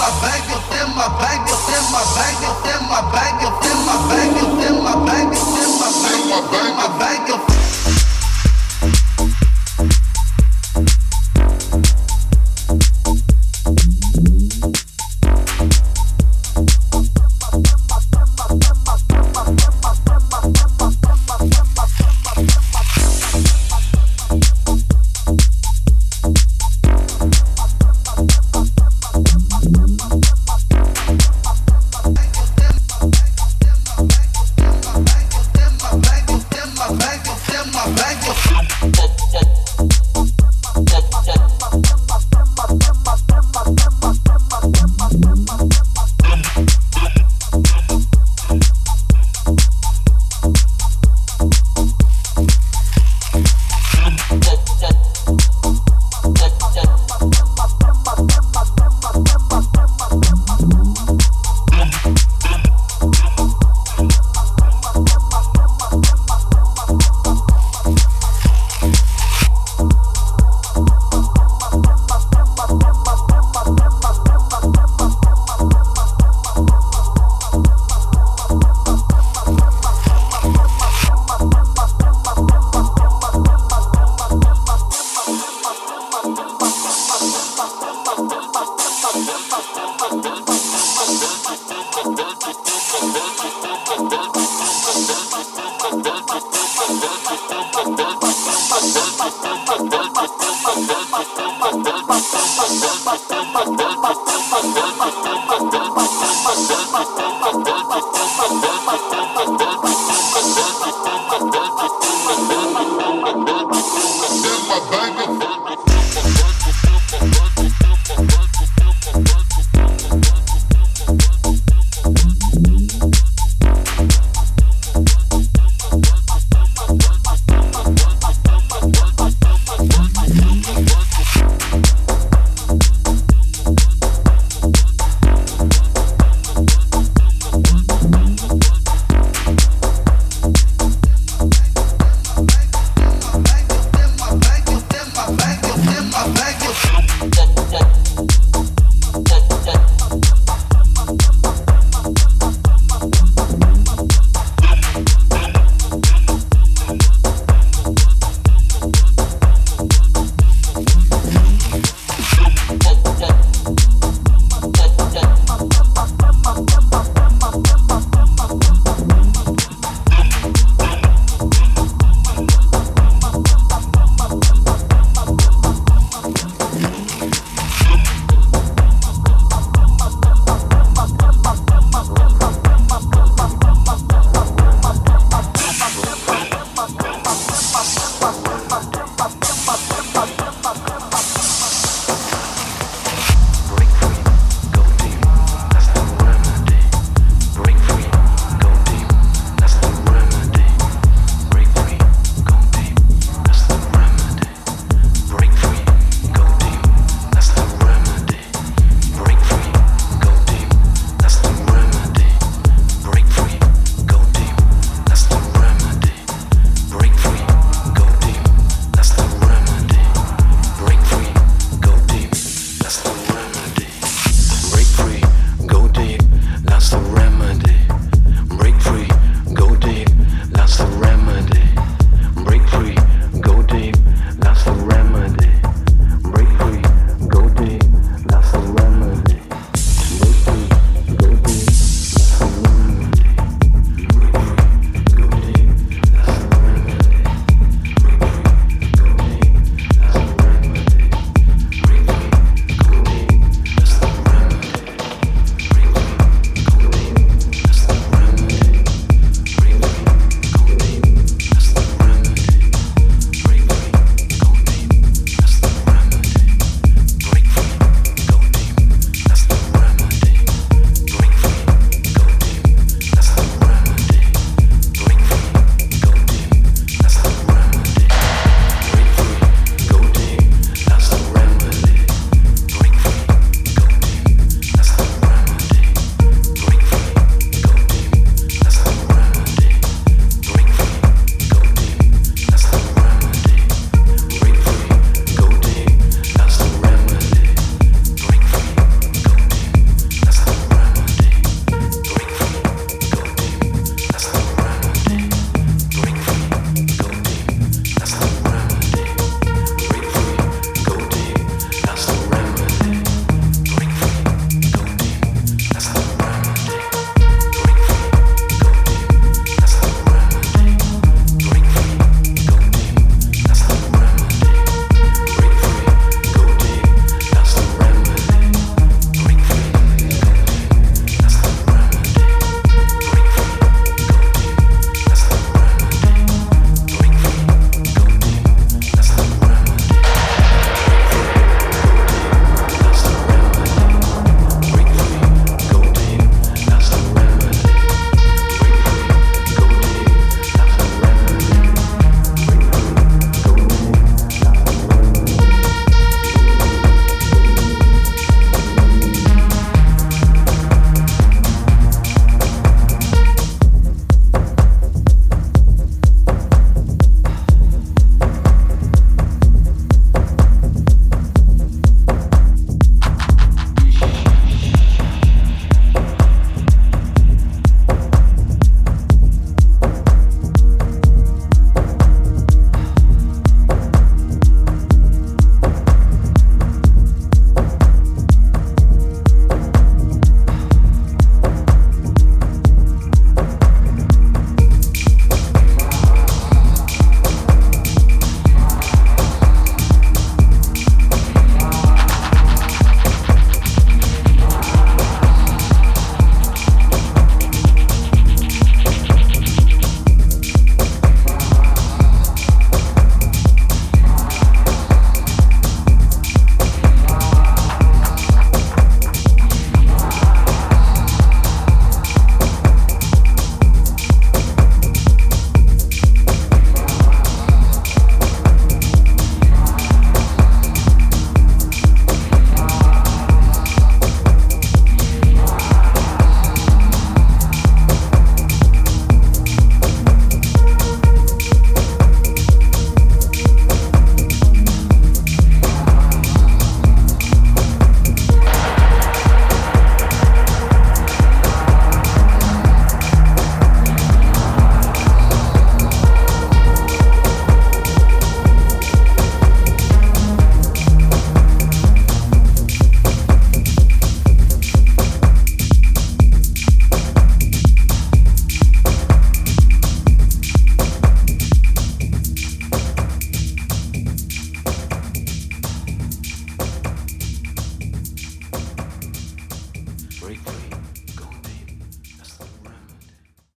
my bag, it's my bag, it's my bag, it's my bag, it's my bag. pa pa pa